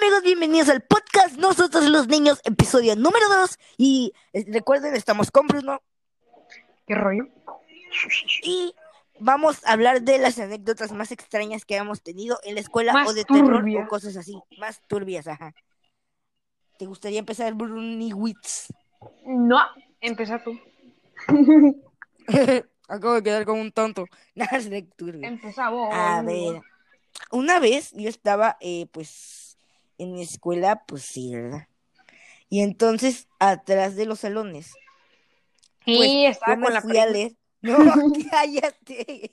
amigos, bienvenidos al podcast Nosotros los Niños, episodio número 2. Y eh, recuerden, estamos con Bruno ¿Qué rollo? y vamos a hablar de las anécdotas más extrañas que hemos tenido en la escuela Más o de terror o cosas así. Más turbias, ajá. ¿Te gustaría empezar, Bruniwitz? No, empieza tú. Acabo de quedar como un tonto. Nada de turbio. Empieza vos. A ver, una vez yo estaba, eh, pues, en mi escuela, pues sí, ¿verdad? Y entonces, atrás de los salones, Sí, pues, estaba yo me con la fui a leer. No, cállate.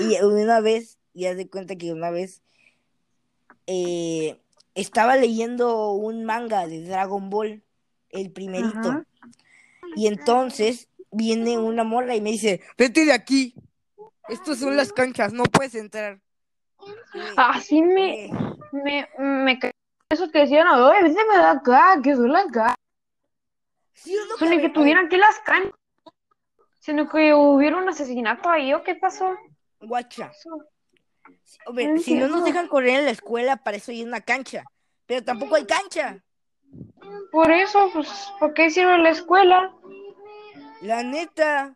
Y una vez, ya de cuenta que una vez eh, estaba leyendo un manga de Dragon Ball, el primerito. Ajá. Y entonces viene una morra y me dice, vete de aquí. Estos son las canchas, no puedes entrar. Así me, "Eh". Me, me eso que decían, oye, vete de acá, que son las acá. ¿Sí que tuvieran que las canchas. Sino que hubiera un asesinato ahí, ¿o qué pasó? Guacha. No si no nos dejan correr en la escuela, para eso hay una cancha. Pero tampoco hay cancha. Por eso, pues, ¿por qué sirve la escuela? La neta.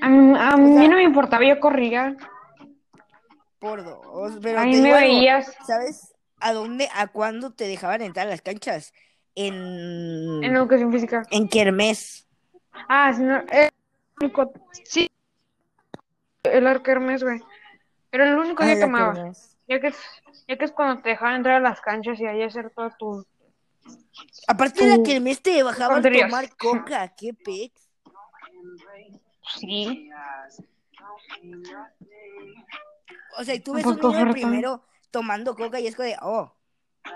A, a mí sea- no me importaba, yo corría. Por dos. Pero Ahí me veías ¿Sabes a dónde, a cuándo te dejaban entrar a las canchas? En, en educación física. en Kermés. Ah, sí, no, el único, sí, el Arkermes, güey. Era el único Ah, día que la amaba. kermés. Ya que, es, ya que es cuando te dejaban entrar a las canchas y ahí hacer todo tu... Aparte de la Tu- Kermés te dejaban tonterías. tomar coca. Qué pex. Sí. O sea, y tú ¿A ves un niño de primero tomando coca y es como de, oh,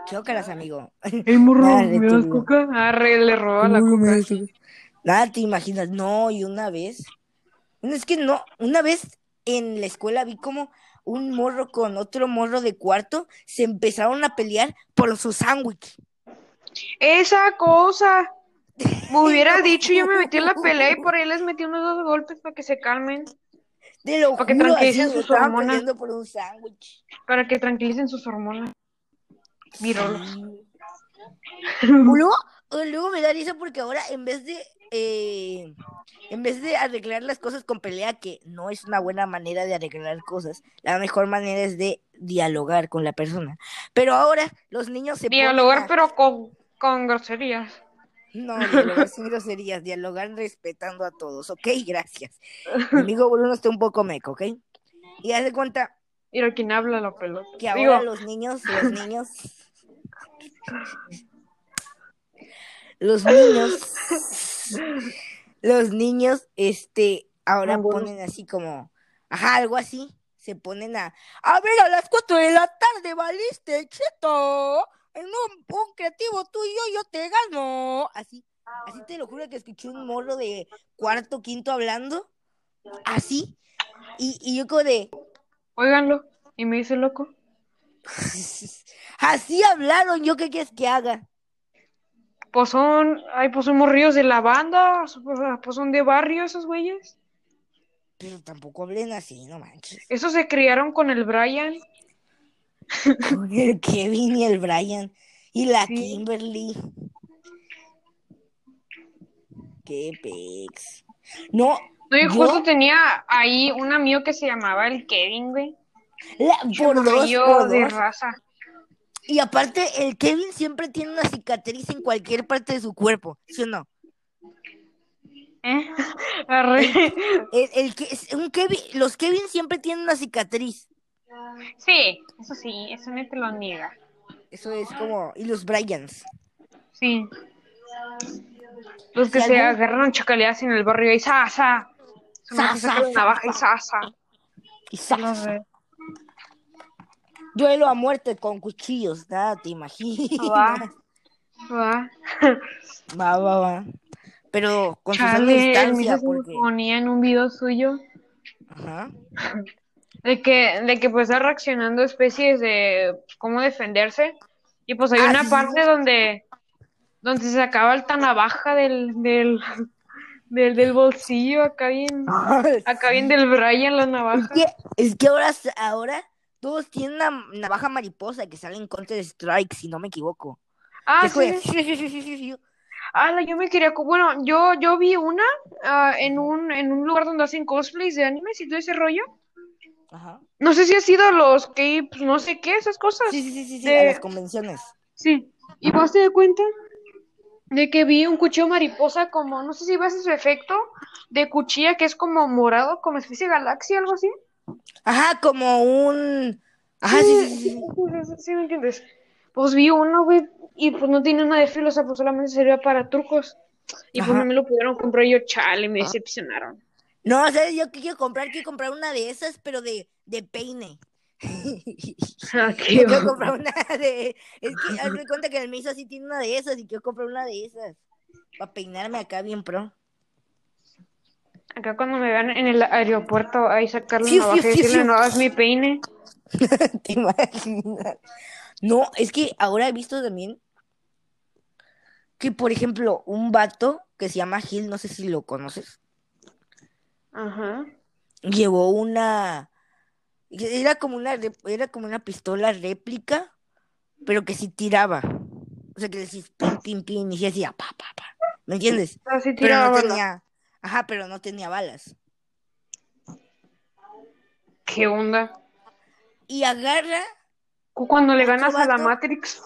chócalas, amigo. ¡Ey, morro! ¿Me das coca? Arre, le roba la coca. Nada, te imaginas. No, y una vez. No, es que no. Una vez en la escuela vi como un morro con otro morro de cuarto se empezaron a pelear por su sándwich. Esa cosa. Me hubiera dicho, yo me metí en la pelea y por ahí les metí unos dos golpes para que se calmen, Te lo Para que tranquilicen así, sus hormonas. peleando por un sándwich. para que tranquilicen sus hormonas. Virolos. Sí. Luego, o luego me da risa porque ahora en vez de eh, en vez de arreglar las cosas con pelea, que no es una buena manera de arreglar cosas, la mejor manera es de dialogar con la persona. Pero ahora los niños se Dialogar, a- pero con, con groserías. No, dialogar sin groserías, dialogar respetando a todos, ¿ok? Gracias. Mi amigo Bruno está un poco meco, ¿ok? Y haz de cuenta Mira quién habla la pelota. que ahora Digo, los niños, los niños, los niños, los niños, este, ahora ponen así como, ajá, algo así, se ponen a, a ver, a las cuatro de la tarde, valiste, cheto, en un, un creativo tú y yo, yo te gano, así, así te lo juro que escuché un morro de cuarto, quinto hablando, así, y, y yo como de, óiganlo. Y me dice loco. Así hablaron, ¿yo qué quieres que haga? Pues son, ay, pues somos ríos de la banda, pues son de barrio esos güeyes. Pero tampoco hablen así, no manches. Esos se criaron con el Brian. Con el Kevin y el Brian y la Sí. Kimberly. Qué pex. No, Yo- justo tenía ahí un amigo que se llamaba el Kevin, güey. la- por dos, por de dos. raza. Y aparte, el Kevin siempre tiene una cicatriz en cualquier parte de su cuerpo, ¿sí o no? ¿Eh? Arre. El, el que, un Kevin, los Kevin siempre tienen una cicatriz. Sí, eso sí, eso no te lo niega. Eso es como, y los Bryans. Sí. Los que se algún- agarraron chacaleadas en el barrio y sa, sa. Sa, navaja y sa. sa, sa. Y sa- No sé. Duelo a muerte con cuchillos, nada te imaginas. Va. Va. Va, va, va. Pero con su Chale, el distancia, porque. ponía en un video suyo Ajá. de que, de que pues está reaccionando especies de pues, cómo defenderse. Y pues hay Ah, una sí, sí, parte donde, donde se sacaba el navaja del, del, del, del bolsillo, acá bien, acá bien del Brian la Es navaja. que, es que ahora, ahora todos tienen una navaja mariposa que sale en Counter Strike, si no me equivoco. Ah, Que sí, juega- sí. Ala, yo me quería, bueno, yo, yo vi una ah, en un, en un lugar donde hacen cosplays de animes y todo ese rollo. Ajá. No sé si ha sido los que, pues, no sé qué, esas cosas. Sí, sí, sí, sí, sí, De- a las convenciones. Sí. Y vos te das cuenta de que vi un cuchillo mariposa como, no sé si ves su efecto de cuchilla que es como morado, como especie de galaxia, algo así. Ajá, como un. Ajá, sí, sí, sí. sí. sí, sí, sí, ¿me entiendes? Pues vi uno, güey, y pues no tiene nada de filo, o sea, pues solamente servía para turcos. Y pues no me lo pudieron comprar yo, chale, me decepcionaron. No, ¿sabes? Yo que quiero comprar, quiero comprar una de esas, pero de, de peine. Ah, Yo quiero comprar una de. Es que hazme cuenta que el Miso sí tiene una de esas y quiero comprar una de esas. Para peinarme acá bien pro. Acá cuando me vean en el aeropuerto, ahí sacarle Fiu, una navaja y fiu, fiu, decirle, no hagas mi peine. ¿Te imaginas? No, es que ahora he visto también que, por ejemplo, un vato que se llama Gil, no sé si lo conoces, Ajá. llevó una. Era como una, era como una pistola réplica, pero que sí tiraba. O sea, que decís pin, pin, pin, y sí hacía pa, pa, pa. ¿Me entiendes? Así Pero tiraba no bala. tenía. Ajá, pero no tenía balas. ¿Qué onda? Y agarra Cu- Cuando le ¿Otro ganas a la? Matrix.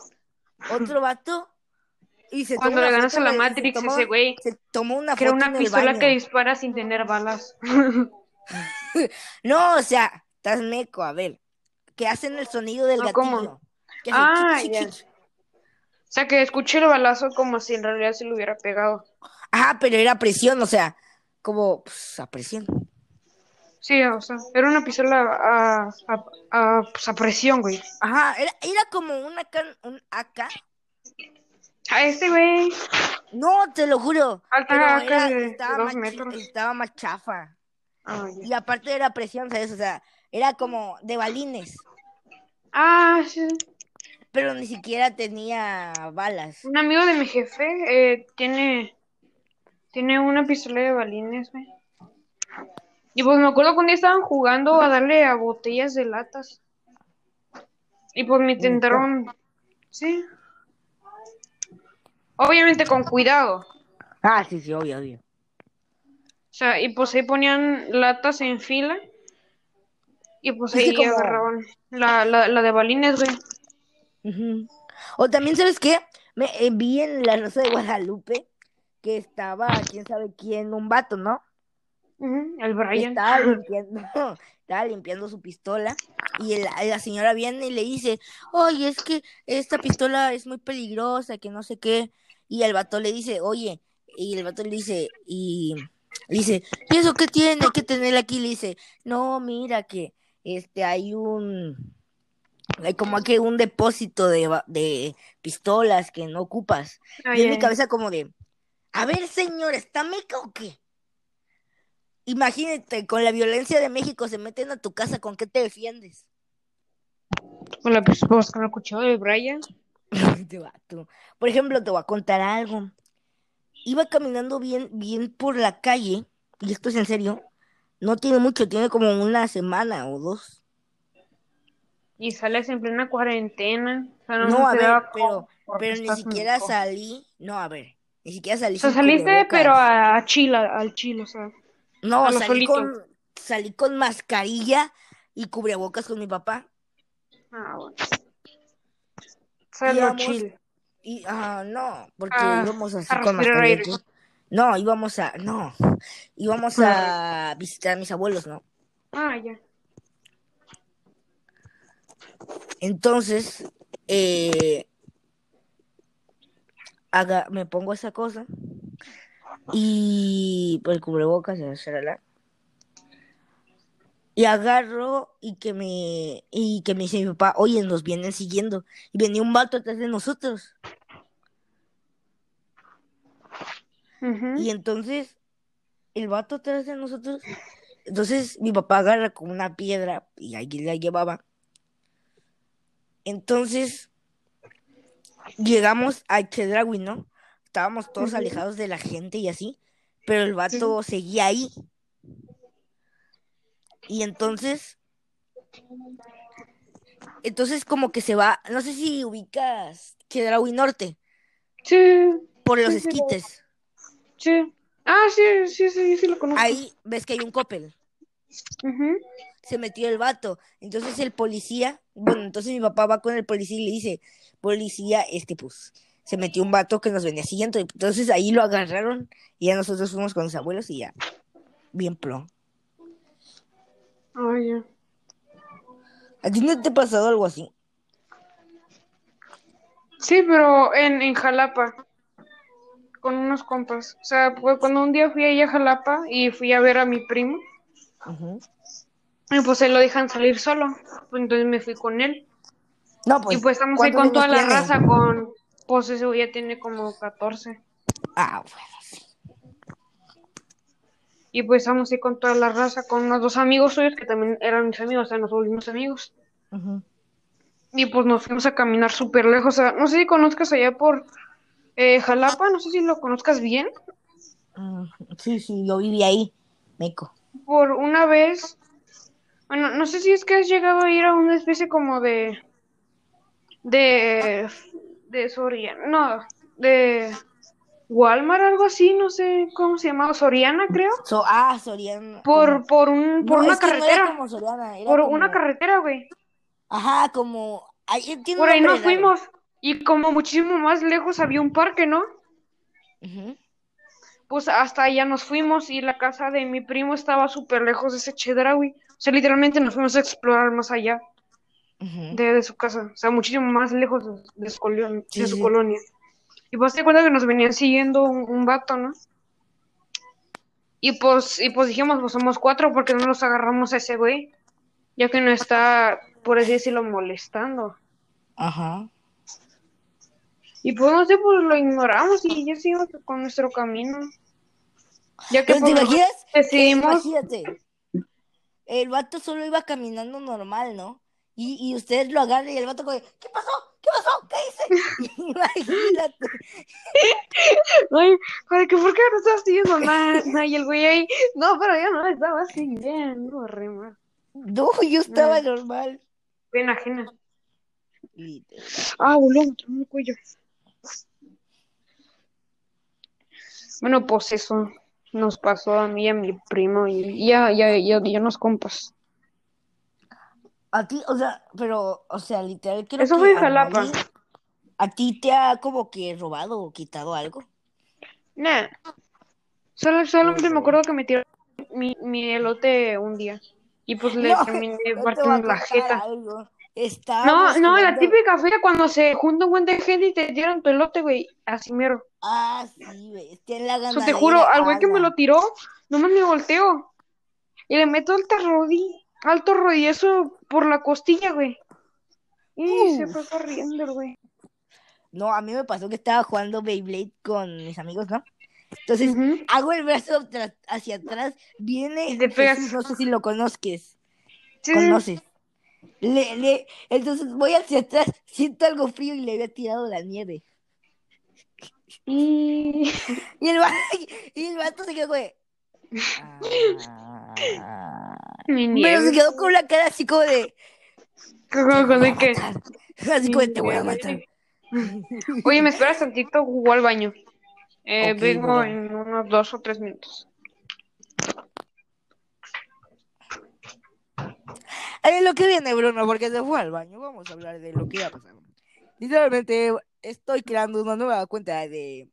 otro vato y se Cuando le ganas a la Matrix, ese güey, Se tomó una que era una pistola que dispara sin tener balas. No, o sea, estás meco, a ver. Que hacen el sonido del No, gatillo. ¿cómo? Que Ah, chic. O sea, que escuché el balazo como si en realidad se lo hubiera pegado. Ajá, pero era presión, o sea, como pues, a presión. Sí, o sea, era una pistola a, a, a, pues, a presión, güey. Ajá, era, era como una un AK. A este güey. No, te lo juro. Alta Pero era, estaba, dos más metros. estaba más chafa. Ah. Y aparte era presión, ¿sabes? O sea, era como de balines. Ah, sí. Pero ni siquiera tenía balas. Un amigo de mi jefe eh, tiene, tiene una pistola de balines, güey. Y pues me acuerdo día estaban jugando a darle a botellas de latas. Y pues me intentaron. Sí. Obviamente con cuidado. Ah, sí, sí, obvio, obvio. O sea, y pues ahí ponían latas en fila. Y pues ahí como- agarraban la, la, la de balines, güey. O también, ¿sabes qué? Me eh, vi en La Rosa de Guadalupe que estaba, quién sabe quién, un vato, ¿no? El Brian. estaba limpiando, estaba limpiando su pistola y el- la señora viene y le dice, oye, es que esta pistola es muy peligrosa, que no sé qué. Y el vato le dice, oye, y el vato le dice, y le dice, ¿y eso qué tiene? Hay que tenerla aquí. Le dice, no, mira que este hay un, hay como que un depósito de, pistolas que no ocupas. Y en mi cabeza como de, a ver, señor, ¿está meca o qué? Imagínate, con la violencia de México se meten a tu casa, ¿con qué te defiendes? Con la, pues, pues, con el cuchillo de Brian. Por ejemplo, te voy a contar algo. Iba caminando bien, bien por la calle, y esto es en serio, no tiene mucho, tiene como una semana o dos. Y sales en plena cuarentena. O sea, no, No, a ver, pero, pero ni siquiera salí, no, a ver, ni siquiera salí O sea, saliste, pero a, a Chile, al Chile, o sea. No, a salí con, salí con mascarilla y cubrebocas con mi papá. Ah, bueno. O sea, lo Íbamos- chill. Y, ah, no, porque Ah, íbamos así a con todo. No, íbamos a, no, íbamos a visitar a mis abuelos, ¿no? Ah, ya. Entonces, eh, haga, me pongo esa cosa y por el cubrebocas, ya, shalala, y agarro y que me y que me dice mi papá, oye, nos vienen siguiendo y venía un vato atrás de nosotros y entonces el vato atrás de nosotros, entonces mi papá agarra con una piedra y ahí la llevaba. Entonces llegamos a Chedraui, ¿no? Estábamos todos alejados de la gente y así, pero el vato seguía ahí. Y entonces Entonces como que se va, no sé si ubicas Chedraui Norte Sí, por los Sí, esquites. sí. Ah, sí, sí, sí, sí lo conozco. Ahí ves que hay un copel. Se metió el vato. Entonces el policía, bueno, entonces mi papá va con el policía y le dice, policía, este pues, se metió un vato que nos venía siguiendo. Entonces ahí lo agarraron y ya nosotros fuimos con los abuelos y ya, bien pro. Ay, ya. ¿A ti no te ha pasado algo así? Sí, pero en, en Jalapa, con unos compas. O sea, fue cuando un día fui ahí a Jalapa y fui a ver a mi primo, y pues él lo dejan salir solo. Pues entonces me fui con él. No, pues. y pues estamos ahí ¿cuántos con toda la tiene? raza, con. Pues ese ya tiene como 14. Ah, bueno. Y pues estamos ahí con toda la raza, con unos dos amigos suyos que también eran mis amigos, o sea, nos volvimos amigos. Y pues nos fuimos a caminar súper lejos. O sea, no sé si conozcas allá por eh, Jalapa, no sé si lo conozcas bien. Mm, Sí, sí, yo viví ahí, Meco. Por una vez, bueno, no sé si es que has llegado a ir a una especie como de, de, de Soriana, no, de Walmart, algo así, no sé cómo se llamaba, Soriana, creo. So, ah, Soriana. Por, por un, por No, una no carretera, como Soriana, era por como- una carretera, güey. Ajá, como. ahí tiene Por ahí nos fuimos. Y como muchísimo más lejos había un parque, ¿no? Ujú. Pues hasta allá nos fuimos y la casa de mi primo estaba súper lejos de ese Chedraui. O sea, literalmente nos fuimos a explorar más allá Ujú. de, de su casa. O sea, muchísimo más lejos de, su, de su sí. colonia. Y pues te cuenta que nos venían siguiendo un, un vato, ¿no? Y pues, y pues dijimos, pues somos cuatro porque no nos agarramos a ese güey. Ya que no está, por así decirlo, molestando. Ajá. Y pues no sé, pues lo ignoramos y ya seguimos con nuestro camino. Ya que pues, decidimos imagínate, el vato solo iba caminando normal, ¿no? Y, y ustedes lo agarran y el vato como, ¿qué pasó? ¿Qué pasó? ¿Qué hice? Imagínate. Ay, ay, que por qué no estás siguiendo nada? Y el güey ahí, no, pero yo no estaba siguiendo, re mal. No, yo estaba normal. Pena ajena. Literal. Ah, boludo, me tromó el cuello. Bueno, pues eso nos pasó a mí y a mi primo y ya, ya, ya, ya nos compas. A ti, o sea, pero, o sea, literal, creo Eso que a Jalapa. nadie- ¿A ti te ha como que robado o quitado algo? Nah. Solo, solamente me acuerdo que me tiró mi, mi elote un día. Y pues le No, terminé no partiendo la jeta. algo. No, no, la típica feria cuando se junta un buen de gente y te tiran tu elote, güey. Así mero. Ah, sí, güey. Está en la O sea, ganadera. te juro, al güey que me lo tiró, nomás me volteo. Y le meto alto rodí, alto rodillazo por la costilla, güey. Y se fue corriendo güey. No, a mí me pasó que estaba jugando Beyblade con mis amigos, ¿no? Entonces, hago el brazo hacia atrás, viene Y te pegas. Jesús, no sé si lo conozques, Sí, conoces. Le, le, entonces voy hacia atrás, siento algo frío y le había tirado la nieve. Y... Y el, va- y el vato se quedó de, "Ah". Pero se quedó con la cara así como de, ¿Cómo- "Te cómo voy de qué? matar". Así como de, te voy a matar. Oye, me esperas tantito, voy al baño. Eh, vengo en unos dos o tres minutos. Ahí lo que viene, Bruno, porque se fue al baño. Vamos a hablar de lo que iba a pasar. Literalmente estoy creando una nueva cuenta de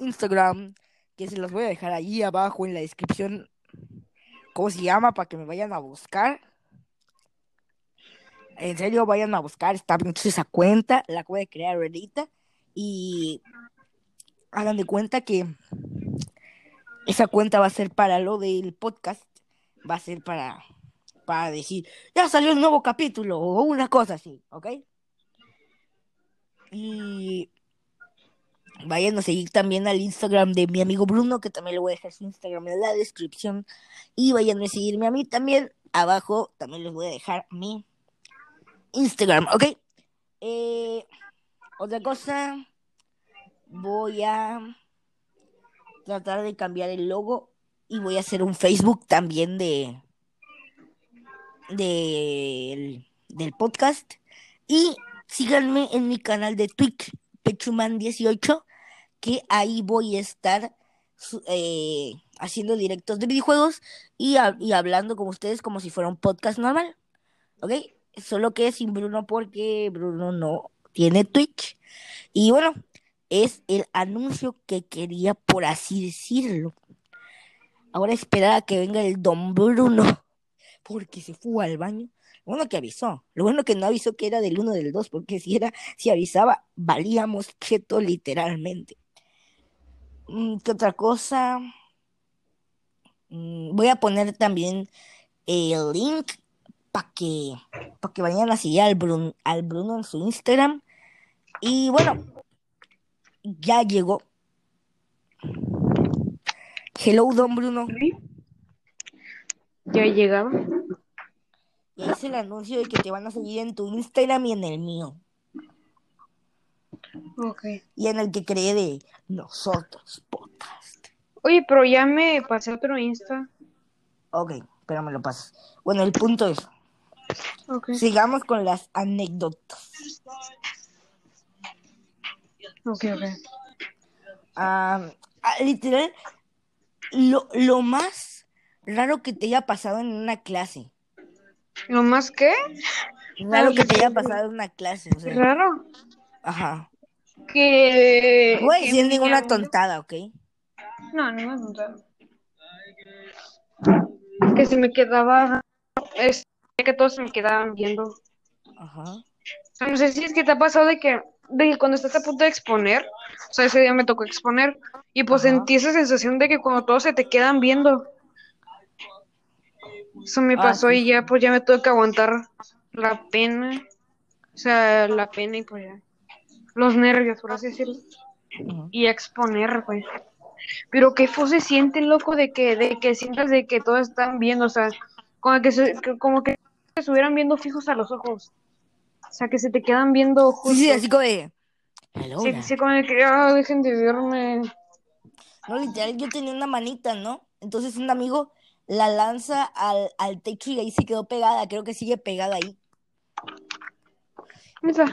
Instagram que se los voy a dejar ahí abajo en la descripción. ¿Cómo se llama? Para que me vayan a buscar. En serio, vayan a buscar. Está esa cuenta. La voy a crear ahorita. Y hagan de cuenta que esa cuenta va a ser para lo del podcast. Va a ser para para decir, ya salió un nuevo capítulo o una cosa así, ¿ok? Y vayan a seguir también al Instagram de mi amigo Bruno, que también le voy a dejar su Instagram en la descripción. Y vayan a seguirme a mí también. Abajo también les voy a dejar mi Instagram, ¿ok? Eh, otra cosa, voy a tratar de cambiar el logo y voy a hacer un Facebook también de del del podcast. Y síganme en mi canal de Twitch, Pechuman18, que ahí voy a estar eh, haciendo directos de videojuegos y, y, hablando con ustedes como si fuera un podcast normal. ¿Ok? Solo que sin Bruno porque Bruno no tiene Twitch. Y bueno, es el anuncio que quería, por así decirlo. Ahora esperar a que venga el don Bruno, porque se fue al baño. Lo bueno que avisó, lo bueno que no avisó que era del 1 del 2, porque si era, si avisaba, valíamos cheto literalmente. Mm, ¿Qué otra cosa? Mm, voy a poner también el link para que, para que vayan a seguir al Bruno, al Bruno en su Instagram. Y bueno, ya llegó. Hello, don Bruno. Ya llegado. Y es el anuncio de que te van a seguir en tu Instagram y en el mío. Ok. Y en el que cree de nosotros podcast. Oye, pero ya me pasé otro Insta. Ok, pero me lo pasas. Bueno, el punto es. Okay. Sigamos con las anécdotas. Ok, ok. Ah, literal, lo, lo más raro que te haya pasado en una clase. ¿Lo más qué? Raro que te haya pasado en una clase. O sea, Raro. ajá. Que. Voy a que decir me ninguna tontada, ¿ok? No, ninguna tontada. Que se me quedaba. Es que todos se me quedaban viendo. Ajá. No sé si es que te ha pasado de que, de que cuando estás a punto de exponer, o sea, ese día me tocó exponer, y pues Ajá. sentí esa sensación de que cuando todos se te quedan viendo. Eso me Ah, pasó sí, y ya, pues ya me tuve que aguantar la pena. O sea, la pena y pues ya. Los nervios, por así decirlo. Y exponer, güey. Pero qué se siente, loco, de que, de que sientas de que todos están viendo, o sea, como que, se- que- como que se estuvieran viendo fijos a los ojos. O sea, que se te quedan viendo Sí, sí, justo. así como de. Sí, there". sí, como de que, ah, dejen de verme. No, literal, yo tenía una manita, ¿no? Entonces un amigo la lanza al, al techo y ahí se quedó pegada. Creo que sigue pegada ahí. Neta.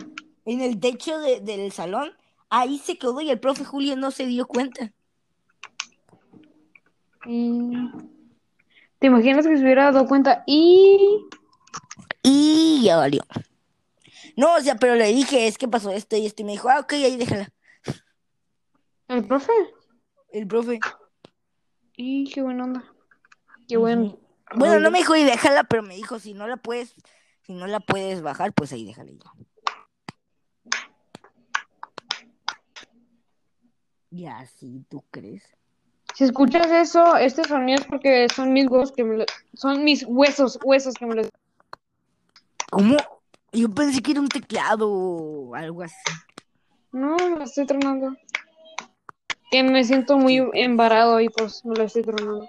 En el techo de- del salón. Ahí se quedó y el profe Julio no se dio cuenta. Y... ¿Te imaginas que se hubiera dado cuenta? Y... Y ya valió. No, o sea, pero le dije, es que pasó esto y esto. Y me dijo, ah, ok, ahí déjala. ¿El profe? El profe. Y qué buena onda. Qué bueno. Bueno, no me dijo y déjala, pero me dijo, si no la puedes, si no la puedes bajar, pues ahí déjala. ya. Y así, ¿tú crees? Si escuchas eso, este sonido es porque son mis huesos que me lo... Son mis huesos, huesos que me los... ¿Cómo? Yo pensé que era un teclado o algo así. No, me lo estoy tronando. Que me siento muy embarado y pues me lo estoy tronando.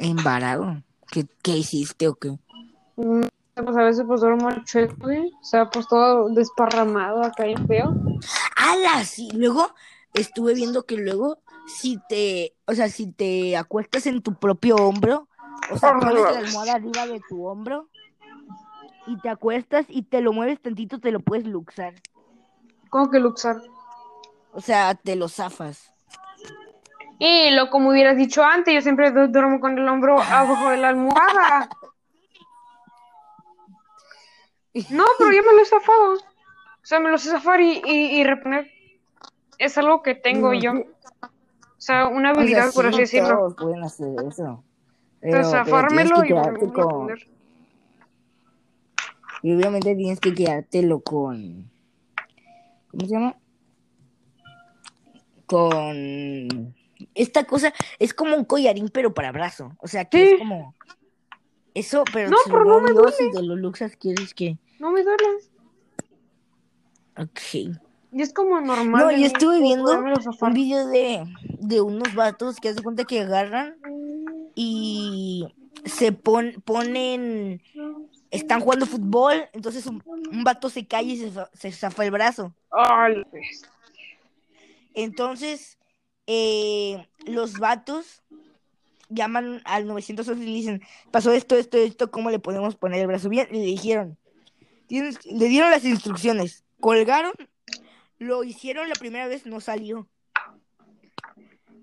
¿Embarado? ¿Qué, qué hiciste o qué? Mm, Pues a veces pues duermo chueco, güey. O sea, pues todo desparramado acá bien feo. ¡Hala! Sí, luego estuve viendo que luego si te, o sea, si te acuestas en tu propio hombro, o sea, pones la almohada arriba de tu hombro y te acuestas y te lo mueves tantito, te lo puedes luxar. ¿Cómo que luxar? O sea, te lo zafas. Y lo como hubieras dicho antes, yo siempre du- duermo con el hombro abajo de la almohada. No, pero yo me lo he zafado. O sea, me lo sé zafar y, y, y reponer. Es algo que tengo Mm, yo. O sea, una O sea, habilidad, por sí, así decirlo. todos pueden hacer eso. Pero, zafármelo y con, y obviamente tienes que quedártelo con, ¿cómo se llama? Con esta cosa, es como un collarín pero para brazo, o sea que Sí. es como eso, pero No, pero no me Dios, si te lo luxas quieres que, No me duele. Ok. Y es como normal. No, yo estuve viendo un video de, de unos vatos que hacen cuenta que agarran y se pon- ponen, están jugando fútbol, entonces un, un vato se cae y se, se zafa el brazo. Pues. Entonces, eh, los vatos llaman al 911 y le dicen, pasó esto, esto, esto, ¿cómo le podemos poner el brazo bien? Y le dijeron, tienes, le dieron las instrucciones, colgaron, lo hicieron la primera vez, no salió.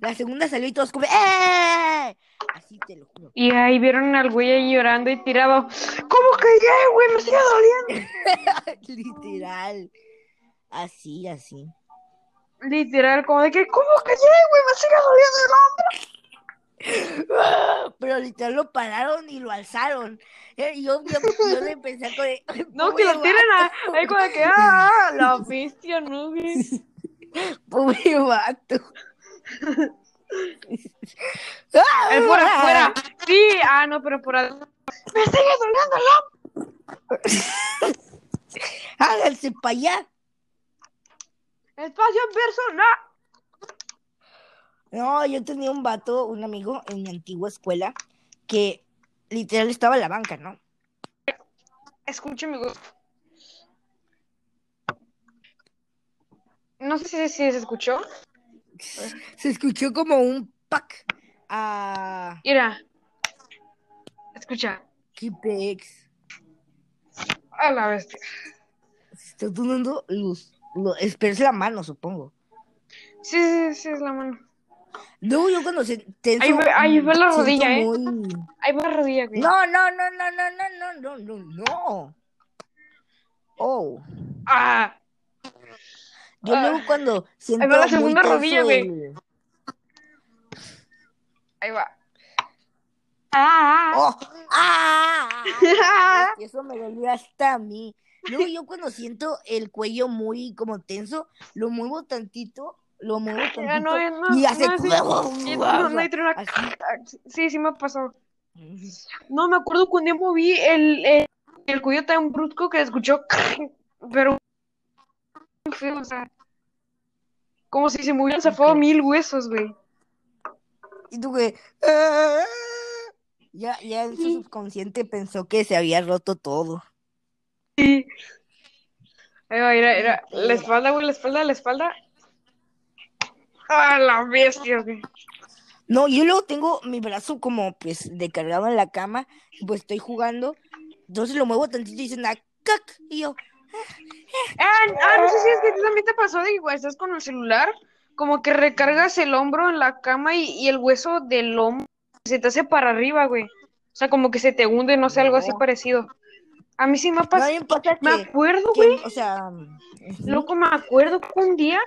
La segunda salió y todos como, ¡eh! Así te lo juro. Y ahí vieron al güey ahí llorando y tirado. ¿Cómo que ya, güey? Me sigue doliendo. Literal. Así, así. Literal, como de que, ¿cómo que ya, güey? Me sigue doliendo el hombro. Pero literal lo pararon y lo alzaron. Eh, Y yo, yo, yo le pensé con No, que lo tiren a, ahí como que, ah, la bestia, no. Pobre vato. Es por afuera. Sí, ah, no, pero por adentro. Me sigue doliendo el. Háganse para allá. Espacio personal. No, yo tenía un vato, un amigo en mi antigua escuela, que literal estaba en la banca, ¿no? Escuche, amigo. No sé si, si se escuchó. Se escuchó como un pack a Mira. Escucha. qué pex. A la bestia. Se está dando luz. Lo, es- pero es la mano, supongo. Sí, sí, sí, es la mano. Luego yo cuando se tenso, Ahí ve- ahí ve la rodilla, ¿eh? muy- Ahí va la rodilla, güey. No, no, no, no, no, no, no, no, no, no. Oh. Ah, Yo Ah. luego cuando siento va la segunda rodilla, güey. el- ahí va. Ah, ¡Oh! ¡Ah! Eso me dolió hasta a mí. Luego yo cuando siento el cuello muy como tenso, lo muevo tantito, lo muevo tantito no, no, y hace... no, sí. No. Sí, sí me pasado. No, me acuerdo cuando yo moví el, el, el cuello tan brusco que escuchó, pero o sea, como si se me hubieran zafado mil huesos, güey. Y tú que... "Ah". Ya, ya en su subconsciente pensó que se había roto todo. Ahí va, era, era, la espalda, güey, la espalda, la espalda. Ah, la bestia, güey. No, yo luego tengo mi brazo como pues descargado en la cama, pues estoy jugando, entonces lo muevo tantito y dicen, "Ah, cac", y yo, Ah, ah, no sé si es que a también te pasó de que cuando estás con el celular, como que recargas el hombro en la cama y, y el hueso del hombro se te hace para arriba, güey. O sea, como que se te hunde, no sé, algo así parecido. A mí sí me ha pasado. me importa Me que, acuerdo, güey. o sea. Loco, me acuerdo que un día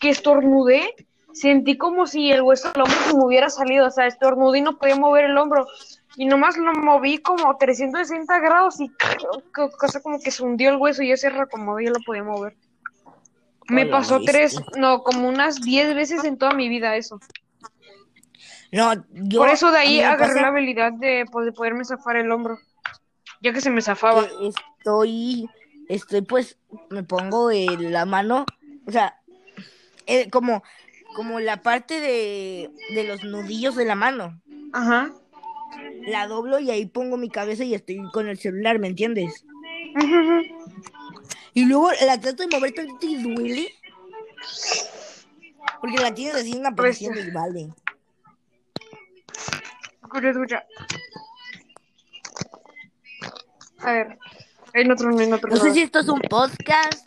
que estornudé, sentí como si el hueso del hombro se me hubiera salido. O sea, estornudé y no podía mover el hombro. Y nomás lo moví como 360 grados y co- cosa como que se hundió el hueso y ya se reacomodó y ya lo podía mover. Me Hola, pasó bestia. tres, no, como unas 10 veces en toda mi vida eso. No, yo, Por eso de ahí agarré pasa la habilidad de, pues, de poderme zafar el hombro. Ya que se me zafaba. estoy, estoy pues, me pongo eh, la mano, o sea, eh, como, como la parte de, de los nudillos de la mano, Ajá. la doblo y ahí pongo mi cabeza y estoy con el celular, ¿me entiendes? Ujú. Y luego la trato de mover tantito y duele. Porque la tienes así en una Pues, posición y vale. Escucha, escucha. A ver. En otro, en otro No sé si esto es un podcast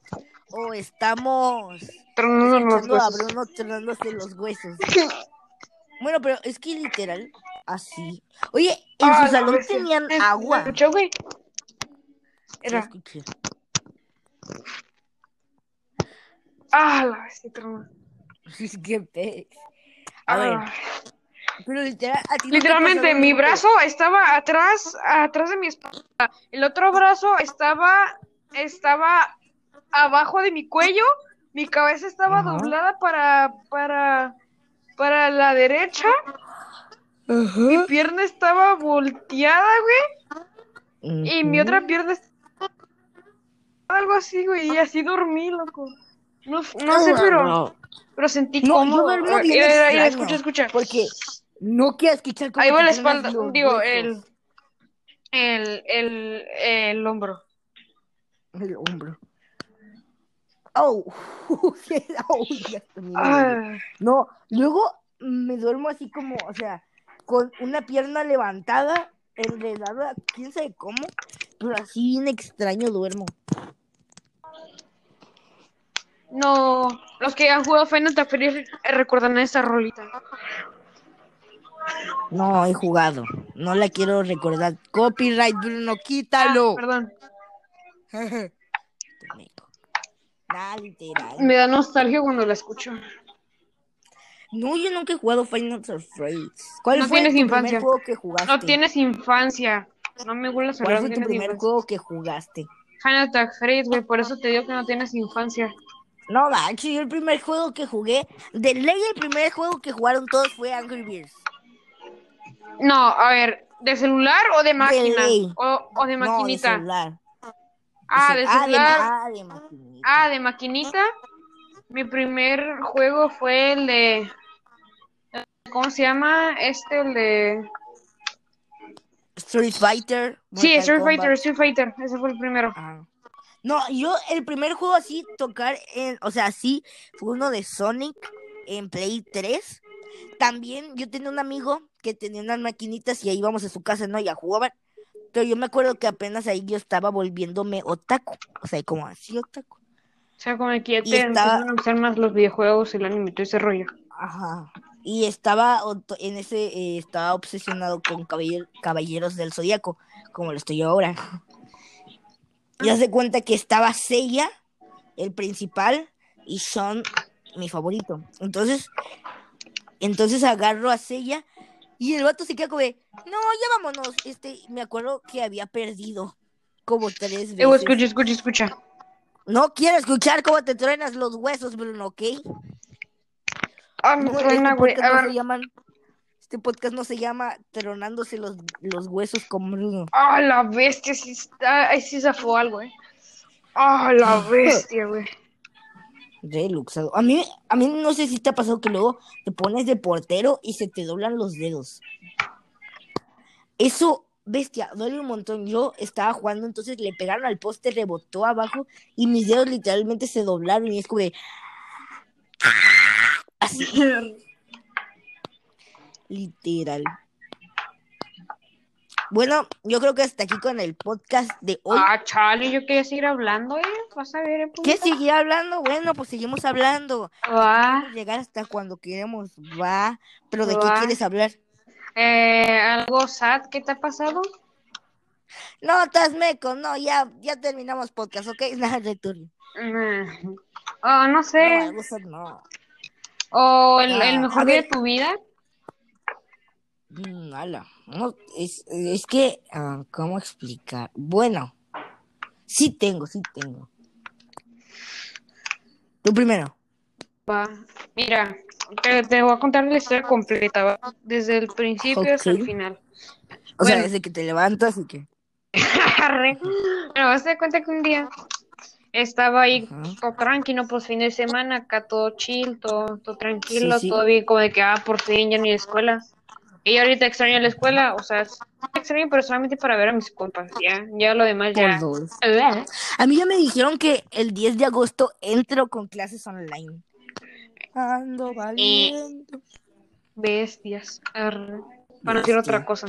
o estamos Tronando los escuchando a huesos. Bruno tronándose los huesos. Bueno, pero es que literal, así. Oye, en Ah, su salón bestia. tenían ¿Se- agua. ¿Se escuchó, güey? Era. escuché. Ah, la bestia tronó. Qué pez. A ver, Ah. pero literal, a ti no Literalmente, mi brazo estaba atrás, atrás de mi espalda. El otro brazo estaba, estaba abajo de mi cuello. Mi cabeza estaba Ajá. doblada para, para, para la derecha. Mi pierna estaba volteada, güey. Y mi otra pierna estaba algo así, güey. Y así dormí, loco. No, no sé, pero, pero sentí No, como. yo bien escucha, escucha. Porque no quiero escuchar Ahí va la espalda, digo, el, el, el, el hombro. El hombro. Oh, oh. Ah, No, luego me duermo así como, o sea, con una pierna levantada, enredada, quién sabe cómo, pero así bien extraño duermo. No, los que han jugado Final Fantasy recuerdan esa rolita. No he jugado, no la quiero recordar. Copyright, Bruno, Ah, quítalo. perdón. Literal. Me da nostalgia cuando la escucho. No, yo nunca he jugado Final Fantasy. ¿Cuál No fue tienes tu infancia. primer juego que jugaste? No tienes infancia. No me gusta ¿Cuál hablar fue tu primer infancia. juego que jugaste? Final Fantasy, güey, por eso te digo que no tienes infancia. No, macho, yo el primer juego que jugué, de ley el primer juego que jugaron todos fue Angry Birds. No, a ver, ¿de celular o de máquina? ley. O, o de No, de maquinita. celular. Ah, de Ah, celular. ah, de maquinita. Ah, de maquinita. Mi primer juego fue el de. ¿Cómo se llama? Este, el de. Street Fighter. Sí, Street Kombat. Fighter, Street Fighter. Ese fue el primero. Ah. No, yo el primer juego así tocar en, o sea, sí, fue uno de Sonic en Play 3. También yo tenía un amigo que tenía unas maquinitas y ahí íbamos a su casa, ¿no? Y a jugar. Pero yo me acuerdo que apenas ahí yo estaba volviéndome otaku. O sea, como así otaku. O sea, como que ya Y te estaba- empezaron a gustar más los videojuegos el anime todo ese rollo. Ajá. Y estaba en ese, eh, estaba obsesionado con caballer- Caballeros del Zodíaco, como lo estoy yo ahora. Y hace cuenta que estaba Seiya, el principal, y Sean, mi favorito. Entonces, entonces agarro a Seiya y el vato se queda como de, no, ya vámonos. Este, me acuerdo que había perdido como tres veces. Eh, güey, escucha, escucha, escucha. No quiero escuchar cómo te truenas los huesos, Bruno, ¿ok? Ah, No, me este güey. no ver. se llaman, este podcast no se llama tronándose los, los huesos con Bruno. Ah, la bestia, sí está. Ahí sí zafó algo, eh. Ah, la bestia, güey. Reluxado. A mí, a mí no sé si te ha pasado que luego te pones de portero y se te doblan los dedos. Eso, bestia, duele un montón. Yo estaba jugando, entonces le pegaron al poste, rebotó abajo y mis dedos literalmente se doblaron y es como de... Así, literal. Bueno, yo creo que hasta aquí con el podcast de hoy. Ah, chale, yo quería seguir hablando, eh. Vas a ver, eh. ¿Qué seguir hablando? Bueno, pues seguimos hablando. Va. Podemos llegar hasta cuando queremos. Va. ¿Pero de qué Va. quieres hablar? Eh, algo sad que te ha pasado. No, estás meco. No, ya, ya terminamos podcast, ¿ok? Nada de turbio. Mm. Oh, no No, sé. algo sad no. O el, Ah, mejor día de tu vida. Mm, ala. No, es, es que, ah, ¿cómo explicar? Bueno, sí tengo, sí tengo. Tú primero. Va. Mira, te, te voy a contar la historia completa, ¿va? Desde el principio hasta el final. O sea, Bueno. desde que te levantas y que. Bueno, vas a dar cuenta que un día estaba ahí Ajá. todo tranquilo, pues fin de semana, acá todo chill, todo, todo tranquilo, Sí, sí. todo bien, como de que, ah, por fin ya ni la escuela. Y ahorita extraño la escuela, o sea, extraño, pero solamente para ver a mis compas, ya, ya lo demás ya. Por. A mí ya me dijeron que el 10 de agosto entro con clases online. Ando valiendo. Bestias, arre. Para no decir Bestia. otra cosa.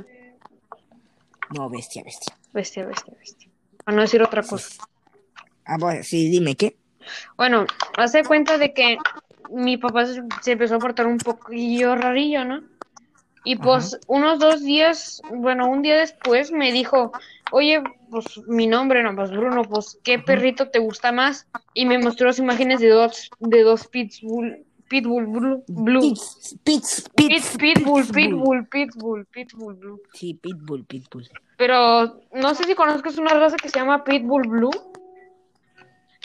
No, bestia, bestia. Bestia, bestia, bestia. Para no decir otra cosa. Ah, bueno, sí, dime, ¿qué? Bueno, hace cuenta de que mi papá se empezó a portar un poquillo rarillo, ¿no? Y pues unos dos días, bueno, un día después me dijo, oye, pues mi nombre, no, pues Bruno, pues ¿qué perrito te gusta más? Y me mostró las imágenes de dos, de dos pitbull, pitbull blue, blue. Pits, pits, Pit- pits. pitbull, Pitbull. pitbull, pitbull, pitbull blue. Sí, pitbull, pitbull. Pero no sé si conozcas una raza que se llama pitbull blue.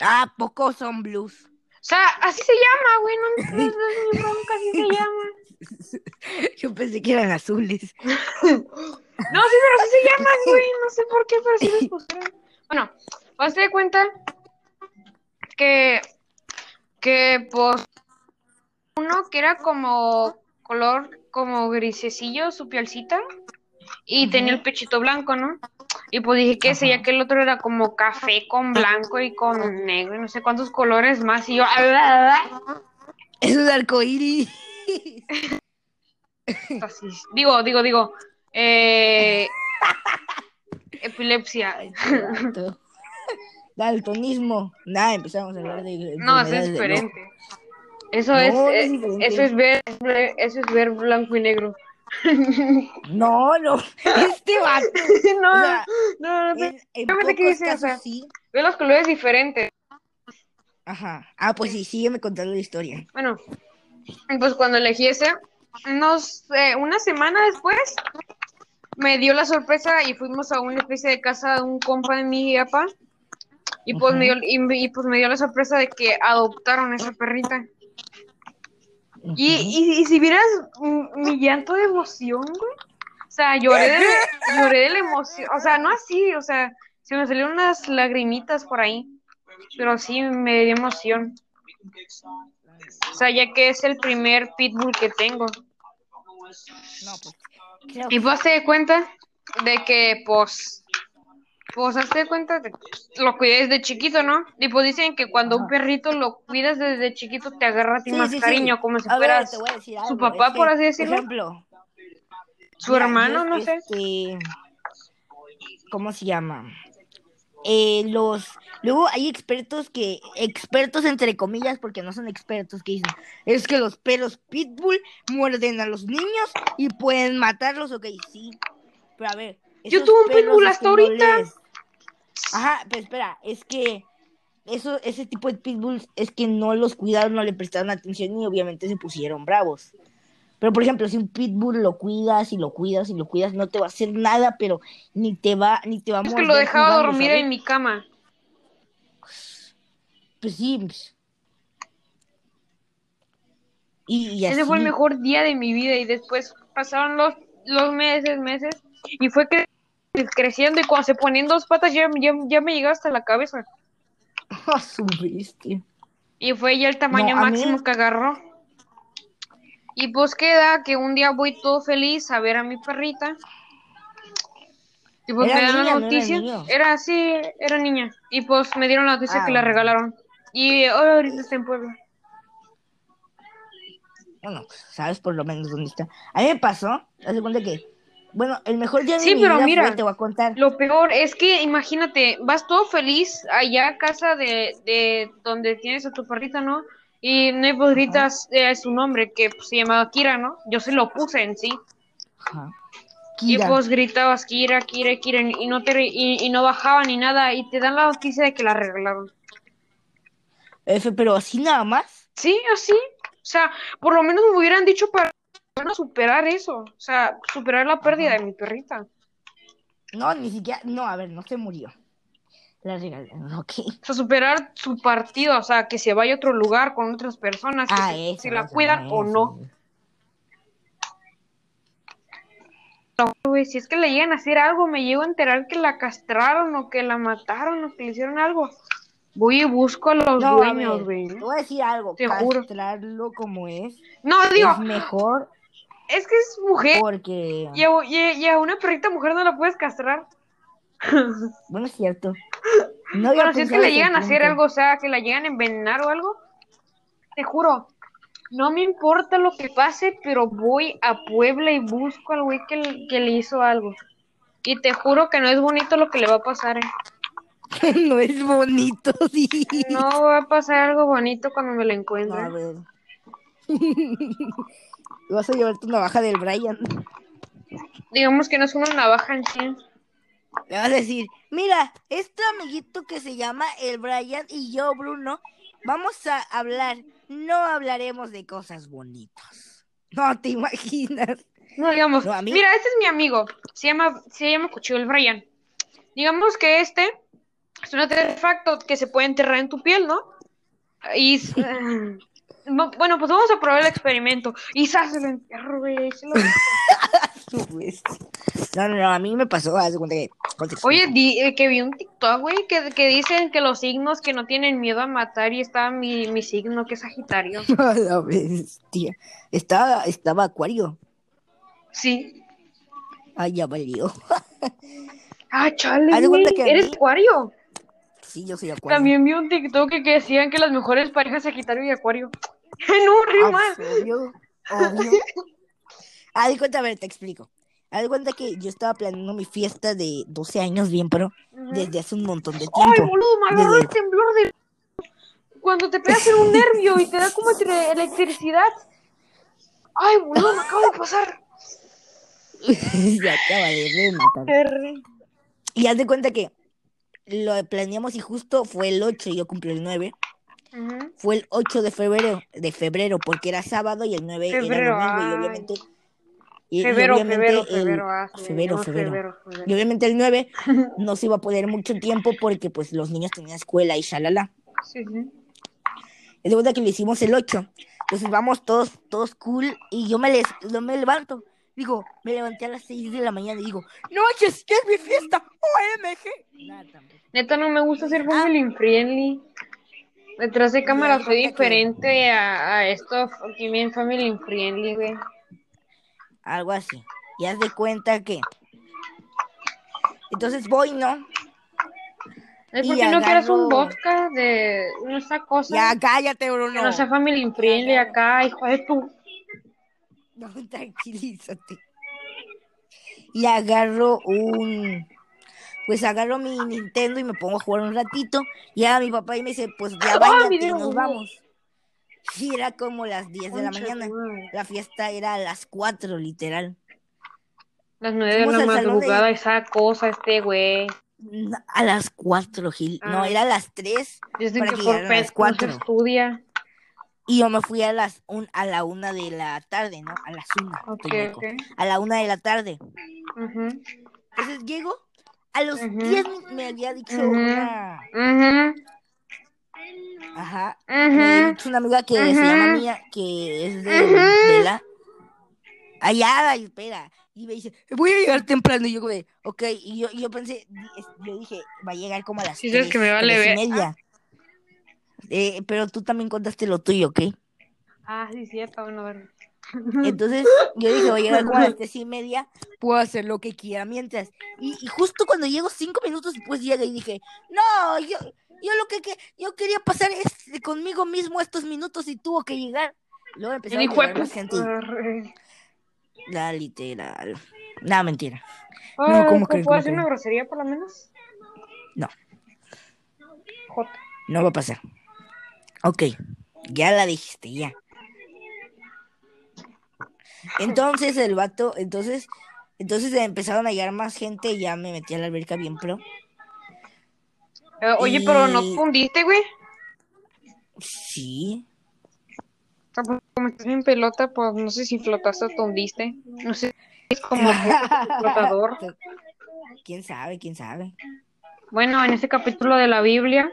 Ah, pocos son blues. Sea, así se llama, güey, no, no, no es mi bronca, así se llama. Yo pensé que eran azules. No, sí, pero así se llaman, güey. No sé por qué, pero sí les pusieron. Bueno, hazte de cuenta que, que, pues, uno que era como color, como grisecillo, su pielcita, y tenía el pechito blanco, ¿no? Y pues dije que ese, ya que el otro era como café con blanco y con negro, y no sé cuántos colores más, y yo, Es un arcoíris. Así. Digo, digo, digo. Eh, epilepsia. Daltonismo. Nada, empezamos a hablar de. No, eso es diferente. Eso No, es, no es eh, diferente. eso es ver, eso es ver blanco y negro. No, no. Este vato. no, O sea, no, no, en, en Realmente, ¿qué pocos dice? O casos sea- sí. ve los colores diferentes. Ajá. Ah, pues sí, sígueme contando la historia. Bueno, pues cuando elegí ese, unos, eh, una semana después, me dio la sorpresa y fuimos a una especie de casa de un compa de mi papá. Y pues, me dio, y, y, pues me dio la sorpresa de que adoptaron esa perrita. Y, y, y si vieras mi llanto de emoción, güey. O sea, lloré de, lloré de la emoción. O sea, no así, o sea, se me salieron unas lagrimitas por ahí. Pero sí me dio emoción. O sea, ya que es el primer pitbull que tengo. No, pues. Y pues te de cuenta de que, pues, pues hazte cuenta de lo cuidé desde chiquito, ¿no? Y pues dicen que cuando un perrito lo cuidas desde chiquito te agarra a ti Sí, más sí, sí. cariño, como si fueras su papá, es por así decirlo. ejemplo, su mira, hermano, yo, no sé. este, ¿Cómo se llama? Eh, los luego hay expertos que expertos entre comillas porque no son expertos que dicen es que los perros pitbull muerden a los niños y pueden matarlos ok sí pero a ver Yo tuve un pitbull hasta no ahorita. les- ajá pero espera es que eso ese tipo de pitbulls es que no los cuidaron no le prestaron atención y obviamente se pusieron bravos pero por ejemplo, si un pitbull lo cuidas y lo cuidas y lo cuidas, no te va a hacer nada, pero ni te va, ni te va a Es que lo dejaba jugando, dormir ¿sabes? en mi cama. Pues sí. pues. Y, y Ese fue el así. mejor día de mi vida y después pasaron los, los meses, meses y fue cre- creciendo y cuando se ponían dos patas ya, ya, ya me llegaba hasta la cabeza. Ah, su bestia. Y fue ya el tamaño No, a mí- máximo que agarró. Y pues queda que un día voy todo feliz a ver a mi perrita. Y pues ¿Era me dan niña, la no era noticia. Era así, era niña. Y pues me dieron la noticia Ah, que la regalaron. Y ahorita está en Puebla. Bueno, pues, sabes por lo menos dónde está. A mí me pasó, haz de cuenta que, bueno, el mejor día de Sí, mi pero vida mira, fue, te voy a contar. Lo peor es que imagínate, vas todo feliz allá a casa de, de donde tienes a tu perrita, ¿no? Y no hay gritas eh, su nombre, que pues, se llamaba Kira, ¿no? Yo se lo puse en sí. Ajá. Y pues gritabas Kira, Kira, Kira, y no te y, y no bajaba ni nada, y te dan la noticia de que la regalaron. F, pero así nada más. Sí, así. O sea, por lo menos me hubieran dicho para bueno, superar eso. O sea, superar la pérdida Ajá. de mi perrita. No, ni siquiera, no, a ver, no se murió. La regalaron, ok. O sea, superar su partido, o sea, que se vaya a otro lugar con otras personas, que Ah, se- eso. si la eso, cuidan o eso. no. Güey, si es que le llegan a hacer algo, me llego a enterar que la castraron o que la mataron o que le hicieron algo. Voy y busco a los No, dueños, güey. te voy a decir algo. Te juro. Como es No, digo, es mejor es que es mujer. porque, Y a, y- y a una perrita mujer no la puedes castrar. bueno, es cierto. No Pero si es que le llegan a hacer algo, o sea, que la llegan a envenenar o algo, te juro, no me importa lo que pase, pero voy a Puebla y busco al güey que, le- que le hizo algo. Y te juro que no es bonito lo que le va a pasar, eh. no es bonito, sí. No va a pasar algo bonito cuando me lo encuentre. a ver. Vas a llevar tu navaja del Brian. Digamos que no es una navaja en sí. Le vas a decir, mira, este amiguito que se llama el Brian y yo, Bruno, vamos a hablar. No hablaremos de cosas bonitas. No te imaginas. No, digamos, No, mira, este es mi amigo, se llama, se llama Cuchillo el Brian. Digamos que este es un artefacto que se puede enterrar en tu piel, ¿no? Y bueno, pues vamos a probar el experimento. Y se lo entierro, güey. No, no, no, a mí me pasó, haz cuenta que... Oye, di- eh, que vi un TikTok, güey, que, que dicen que los signos que no tienen miedo a matar y está mi, mi signo, que es Sagitario. La bestia. Estaba, estaba acuario. Sí. Ay, ya valió. Ah, chale, güey. ¿Eres acuario? Sí, yo soy acuario. También vi un TikTok que, decían que las mejores parejas Sagitario y Acuario. Ah, mal. pues, obvio, obvio. Haz de cuenta, a ver, te explico. Haz de cuenta que yo estaba planeando mi fiesta de 12 años bien, pero desde hace un montón de Ay, tiempo. boludo, me agarró Desde- el temblor de... Cuando te pegas en un nervio y te da como entre- electricidad. Ay, boludo, me acabo de pasar. Se acaba de. Terri. Y haz de cuenta que lo planeamos y justo fue el 8, yo cumplí el 9. Ujú. Fue el 8 de febrero, de febrero, porque era sábado y el 9 Febrero, era domingo. Y ay. obviamente. y- y Febrero, obviamente febrero, el- febrero. ah, febrero, febrero. febrero. Y obviamente el 9 no se iba a poder mucho tiempo porque pues los niños tenían escuela y shalala. Sí, sí. Es de cuenta que lo hicimos el 8. Entonces vamos todos, todos cool. Y yo me, les, yo me levanto. Digo, me levanté a las 6 de la mañana y digo, no, es que es mi fiesta. OMG. Neta, no me gusta ser family friendly. Detrás de cámara soy que- diferente a, a esto aquí bien family friendly, güey. Algo así. Y haz de cuenta que. Entonces voy, ¿no? Es porque no quieres un vodka de esa cosa Ya, cállate, que Bruno. no sea family friendly acá, hijo de tu. No, tranquilízate. Y agarro un. Pues agarro mi Nintendo y me pongo a jugar un ratito. Y a mi papá y me dice, pues ya ¡Ah, mi y nos vamos. Y era como las 10 de la mañana. La fiesta era a las 4, literal. Las nueve de Fuimos la al salón de- madrugada, esa cosa, este güey. No, A las 4, Gil. No, Ah. era a las 3. Dicen Para que que por a las pet no se estudia. Y yo me fui a las un, a la una de la tarde, ¿no? A las una. A la una de la tarde. Entonces llego. A los Ujú. 10 min- me había dicho una. Ajá. Me dicho una amiga que se llama. Mía, que es de, la. Allá, espera. Y me dice, voy a llegar temprano. Y yo, ok. Y yo, yo pensé, es- yo dije, va a llegar como a las Sí, tres, que me vale tres y. Eh, pero tú también contaste lo tuyo, ¿ok? Ah, sí, cierto, bueno, a ver. Entonces yo dije, voy a llegar como a las tres y media, puedo hacer lo que quiera mientras. Y, y justo cuando llego cinco minutos después llega y dije, no, yo, yo lo que, que yo quería pasar es conmigo mismo estos minutos y tuvo que llegar. Luego empezó a llegar más gente. La literal. Nada, mentira. Ah, ¿cómo ¿puedo hacer una grosería por lo menos? No. J. No va a pasar. Ok, ya la dijiste, ya. Entonces el vato, entonces, entonces empezaron a llegar más gente y ya me metí a la alberca bien pro. Eh, oye, pero no fundiste, güey. Sí. Pues, Como estás en pelota, pues no sé si flotaste o te hundiste. No sé si es como flotador. ¿Quién sabe? ¿Quién sabe? Bueno, en este capítulo de la Biblia,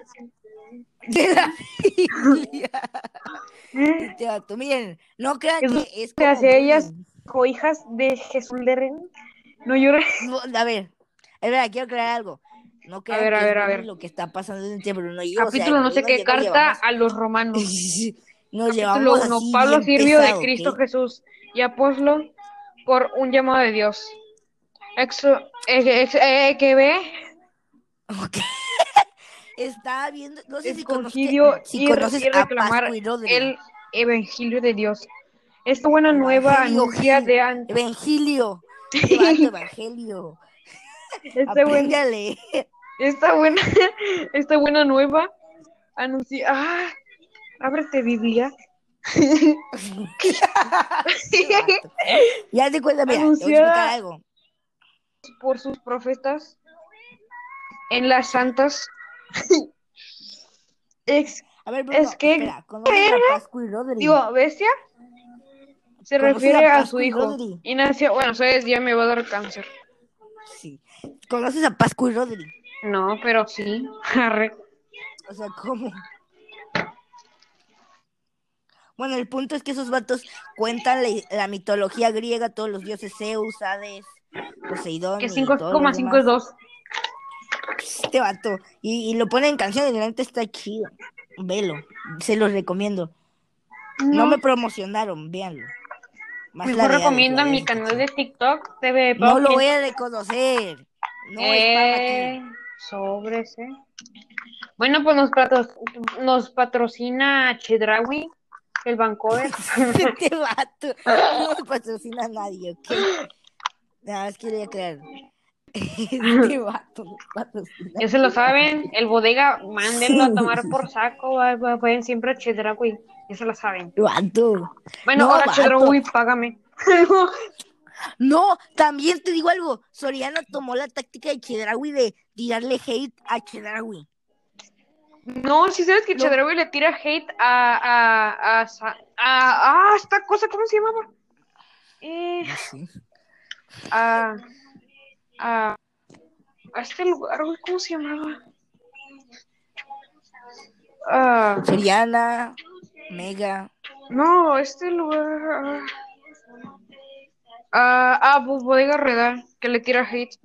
De la Biblia. Este vato, Miren, no crean que es que como hacia ellas- bullying. o hijas de Jesús de Ren. No llores. No, A ver, es verdad, quiero aclarar algo. No crean ver, a que es ver, a ver. lo que está pasando entre Bruno y yo. o sea, Capítulo no sé qué, carta llevamos- a los romanos. Nos Capítulo llevamos 1. así Pablo sirvió de Cristo. Jesús y apóstol por un llamado de Dios. Exo, eh, ex- eh, que ve, Ok. Estaba viendo, no sé si conoces, si conoces y a reclamar el evangelio de Dios. Esta buena nueva anuncia de an- Evangelio. Evangelio. esta buena, esta buena, esta buena nueva anuncia. Ah, ábrete Biblia. Ya te cuenta, mira, Anunciada- algo. por sus profetas en las santas. Ex, A ver, Bruno, Es que- espera, ¿conoces a Pascu y Rodri? digo, bestia. Se ¿Conoces refiere a su hijo. Y nació, bueno, sabes, ya me va a dar cáncer. Sí. ¿Conoces a Pascu y Rodri? No, pero sí. O sea, ¿cómo? Bueno, el punto es que esos vatos cuentan la, la mitología griega, todos los dioses Zeus, Hades, Poseidón. Que y todos los 5,5 demás. es 2. Este vato. Y, y lo ponen en canciones, la neta está chido. Velo, se los recomiendo. No, No, me promocionaron, véanlo. Más mejor recomiendo mi canal de TikTok TV No lo voy a reconocer. No Eh, ti. sobres, eh. Bueno, pues nos, patro- nos patrocina Chedraui. el Vancouver. este vato no nos patrocina a nadie, ¿ok? Nada más quería aclarar. Este vato patrocina. Ya se lo saben, el bodega, mándenlo a tomar por saco, va- va- vayan siempre a Chedraui, ya se lo saben. Vato. Bueno, No, ahora vato. Chedraui, págame. No, también te digo algo. Soriano tomó la táctica de Chedraui de tirarle hate a Chedraui. No, si sabes que No. Chedraui le tira hate a, a, a, a, a esta cosa, ¿cómo se llamaba? Eh, a, a, a este lugar, güey, ¿cómo se llamaba? Ah, Soriana, Mega. no, este lugar. Ah, ah, pues Bodega Redal, que le tira hate.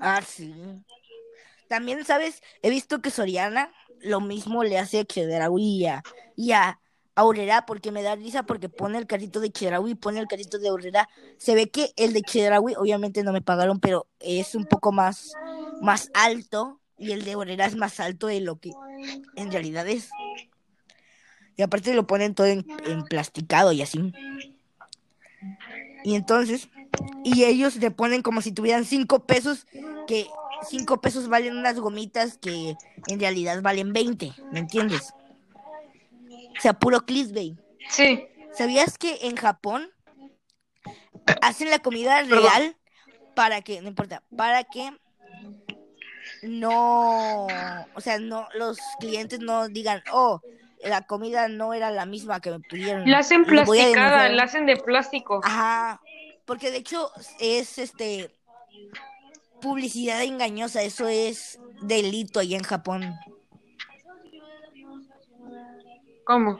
Ah, sí. También, ¿sabes? He visto que Soriana lo mismo le hace a Chedraui y a, a porque me da risa porque pone el carrito de Chedraui pone el carrito de Aurrera. Se ve que el de Chedraui, obviamente no me pagaron, pero es un poco más, más alto y el de Aurrera es más alto de lo que en realidad es. Y aparte lo ponen todo en, en plasticado y así. Y entonces, y ellos le ponen como si tuvieran cinco pesos, que cinco pesos valen unas gomitas que en realidad valen 20, ¿me entiendes? Sea, puro clickbait. Sí, ¿Sabías que en Japón hacen la comida Perdón. real para que, no importa, para que no, o sea, no, los clientes no digan, oh, la comida no era la misma que me pidieron. la hacen plasticada, denunciar". la hacen de plástico. Ajá, porque de hecho es este publicidad engañosa, eso es delito allá en Japón. ¿Cómo?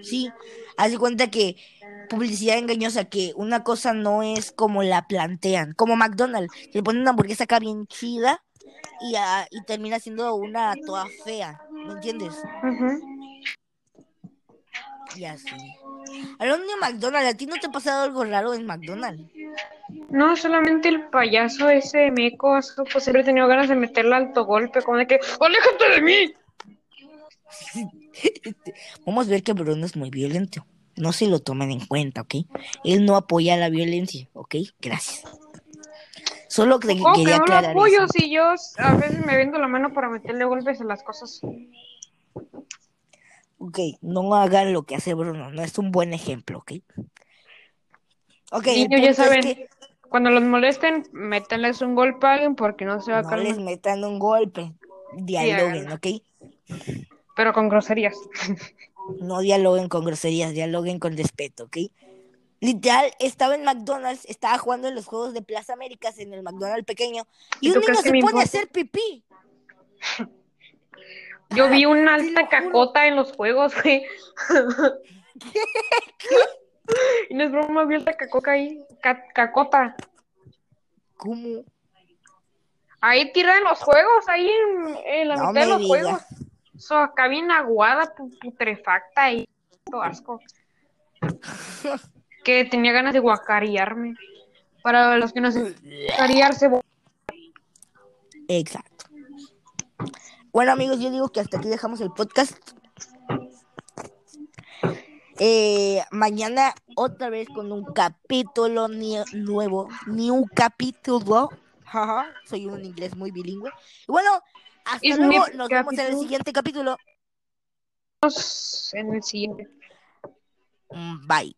Sí, haz de cuenta que publicidad engañosa, que una cosa no es como la plantean, como McDonald's, que le ponen una hamburguesa acá bien chida y, ah, y termina siendo una toda fea, ¿me entiendes? Ujú. Y así. Hablando de McDonald's, ¿a ti no te ha pasado algo raro en McDonald's? No, solamente el payaso ese meco, pues siempre he tenido ganas de meterle alto golpe, como de que, ¡aléjate de mí! Vamos a ver que Bruno es muy violento. No se lo tomen en cuenta, ¿ok? Él no apoya la violencia, ¿ok? Gracias. Solo que ¿Cómo que quería no lo aclarar apoyo eso. si yo a veces me vendo la mano para meterle golpes a las cosas? Ok, no hagan lo que hace Bruno, no es un buen ejemplo, ¿ok? Ok, Niños, ya es saben, que cuando los molesten, métanles un golpe a alguien porque no se va a no calmar. les metan un golpe, dialoguen, ¿ok? Pero con groserías. No dialoguen con groserías, dialoguen con respeto, ¿ok? Literal, estaba en McDonald's, estaba jugando en los juegos de Plaza Américas en el McDonald's pequeño y ¿Y un niño se pone a hacer pipí. Yo vi una Te lo alta cacota en los juegos, güey. Y no es broma, vi alta cacoca ahí. Ca- cacota. ¿Cómo? Ahí tiran los juegos, ahí en, en la No mitad de los juegos. So, acá bien aguada, pu- putrefacta y todo asco. que tenía ganas de guacarearme. Para los que no sé, guacarearse. Exacto. Bueno, amigos, yo digo que hasta aquí dejamos el podcast. Eh, mañana otra vez con un capítulo ni- nuevo, ni un capítulo. Jaja, soy un inglés muy bilingüe. Y bueno, hasta Es luego. Nos vemos en el capítulo. siguiente capítulo. En el siguiente. Bye.